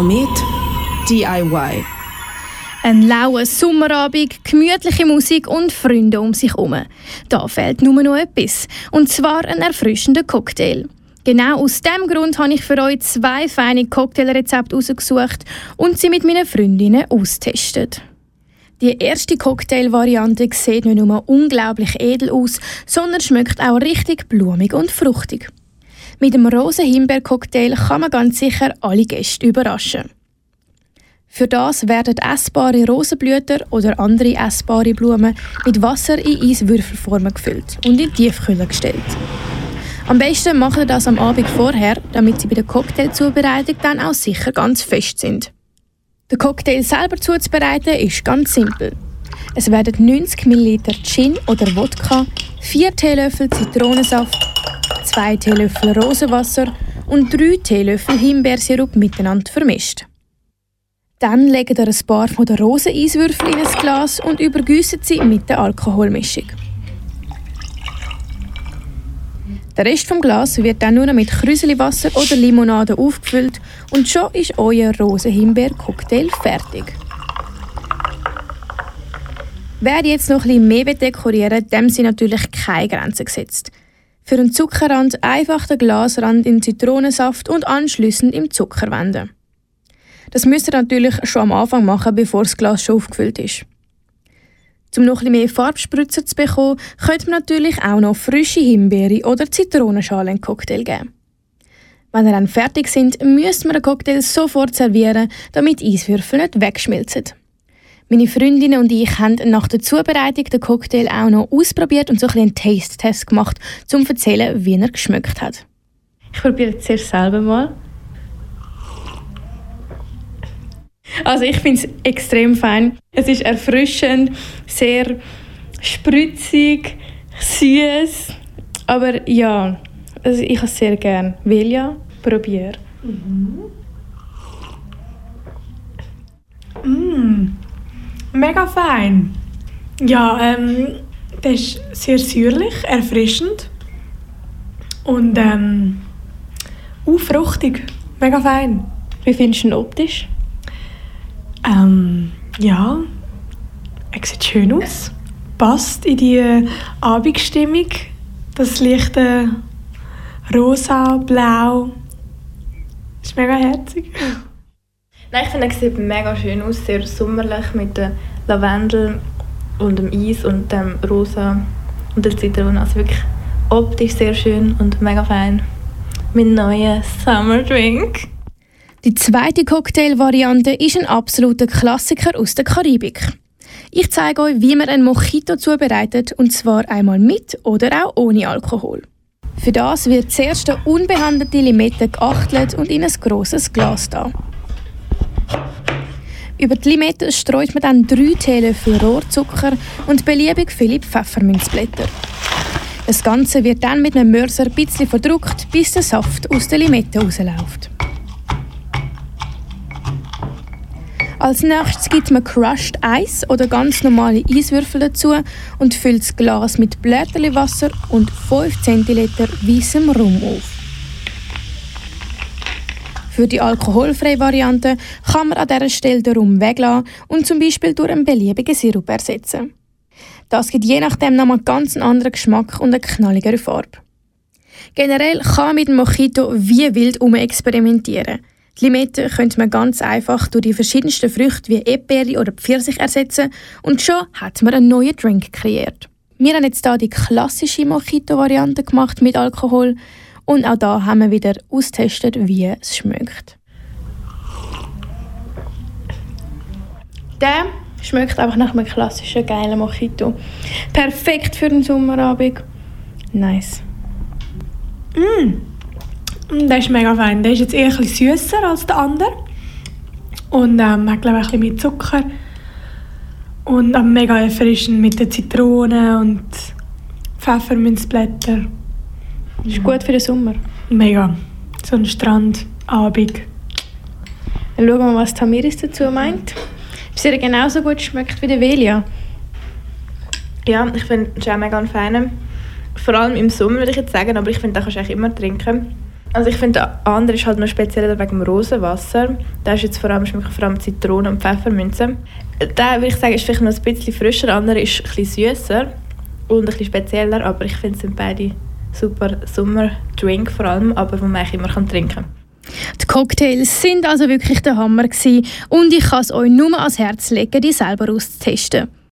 Komet DIY. Ein lauer Sommerabend, gemütliche Musik und Freunde um sich herum. Da fehlt nur noch etwas. Und zwar ein erfrischender Cocktail. Genau aus diesem Grund habe ich für euch zwei feine Cocktailrezepte ausgesucht und sie mit meinen Freundinnen austestet. Die erste Cocktailvariante sieht nicht nur unglaublich edel aus, sondern schmeckt auch richtig blumig und fruchtig. Mit dem Rosen-Himbeer-Cocktail kann man ganz sicher alle Gäste überraschen. Für das werden essbare Rosenblüter oder andere essbare Blumen mit Wasser in Eiswürfelformen gefüllt und in Tiefkühler gestellt. Am besten macht ihr das am Abend vorher, damit sie bei der Cocktailzubereitung dann auch sicher ganz fest sind. Den Cocktail selber zuzubereiten ist ganz simpel. Es werden 90 ml Gin oder Wodka, 4 Teelöffel Zitronensaft, 2 Teelöffel Rosenwasser und 3 Teelöffel Himbeersirup miteinander vermischt. Dann legt ihr ein paar von der Roseneiswürfel in ein Glas und übergüssen sie mit der Alkoholmischung. Der Rest vom Glas wird dann nur noch mit Krüseliwasser oder Limonade aufgefüllt und schon ist euer Rosenhimbeer-Cocktail fertig. Wer jetzt noch etwas mehr dekorieren dem sind natürlich keine Grenzen gesetzt. Für einen Zuckerrand einfach den Glasrand in Zitronensaft und anschließend im Zucker wenden. Das müsst ihr natürlich schon am Anfang machen, bevor das Glas schon aufgefüllt ist. Um noch etwas mehr Farbspritzer zu bekommen, könnte man natürlich auch noch frische Himbeere oder Zitronenschale in den Cocktail geben. Wenn ihr dann fertig sind, müsst man den Cocktail sofort servieren, damit Eiswürfel nicht wegschmilzen. Meine Freundinnen und ich haben nach der Zubereitung den Cocktail auch noch ausprobiert und so ein einen Taste-Test gemacht, um zu erzählen, wie er geschmeckt hat. Ich probiere es zuerst selber mal. Also ich finde es extrem fein. Es ist erfrischend, sehr spritzig, süß. Aber ja, also ich habe es sehr gerne. Vilja, probier. Mhm. Mm, mega fein. Ja, ähm, das ist sehr säuerlich, erfrischend und ähm, uh, fruchtig. Mega fein. Wie findest du ihn optisch? Ähm, ja, er sieht schön aus. Passt in die Abendstimmung. Das leichte rosa, blau. Ist mega herzig. Nein, ich finde, er sieht mega schön aus. Sehr sommerlich mit dem Lavendel und dem Eis und dem Rosa und der Zitronen. Also wirklich optisch sehr schön und mega fein. Mein neuer Summer Drink. Die zweite Cocktailvariante ist ein absoluter Klassiker aus der Karibik. Ich zeige euch, wie man einen Mojito zubereitet, und zwar einmal mit oder auch ohne Alkohol. Für das wird zuerst eine unbehandelte Limette geachtelt und in ein grosses Glas da. Über die Limette streut man dann 3 Teelöffel Rohrzucker und beliebig viele Pfefferminzblätter. Das Ganze wird dann mit einem Mörser ein bisschen verdruckt, bis der Saft aus der Limette rausläuft. Als nächstes gibt man Crushed Eis oder ganz normale Eiswürfel dazu und füllt das Glas mit Blätterliwasser und 5 cl weißem Rum auf. Für die alkoholfreie Variante kann man an dieser Stelle den Rum weglassen und zum Beispiel durch einen beliebigen Sirup ersetzen. Das gibt je nachdem nochmal ganz einen anderen Geschmack und eine knalligere Farbe. Generell kann man mit dem Mojito wie wild experimentieren. Die Limette könnte man ganz einfach durch die verschiedensten Früchte wie Erdbeere oder Pfirsich ersetzen und schon hat man einen neuen Drink kreiert. Wir haben jetzt hier die klassische Mojito-Variante gemacht mit Alkohol und auch da haben wir wieder austestet, wie es schmeckt. Der schmeckt einfach nach einem klassischen geilen Mojito. Perfekt für den Sommerabend. Nice. Mm. Mm, der ist mega fein. Der ist jetzt eher ein bisschen süßer als der andere. Und ähm, hat, glaube ich, ein bisschen mehr Zucker. Und ähm, mega erfrischend mit den Zitronen und Pfefferminzblätter. Ist gut für den Sommer. Mega. So ein Strandabend. Dann schauen wir mal, was Tamiris dazu meint. Ob sie genauso gut schmeckt wie der Velia. Ja, ich finde es auch mega fein. Vor allem im Sommer würde ich jetzt sagen, aber ich finde, da kannst du eigentlich immer trinken. Also ich finde, der andere ist halt noch spezieller wegen dem Rosenwasser. Der ist jetzt vor allem, schmeckt vor allem Zitrone und Pfefferminze. Der würde ich sagen, ist vielleicht noch ein bisschen frischer, der andere ist ein bisschen süßer und ein bisschen spezieller, aber ich finde, es sind beide super Sommerdrink vor allem, aber die man eigentlich immer trinken kann. Die Cocktails sind also wirklich der Hammer gewesen und ich kann es euch nur ans Herz legen, die selber auszutesten.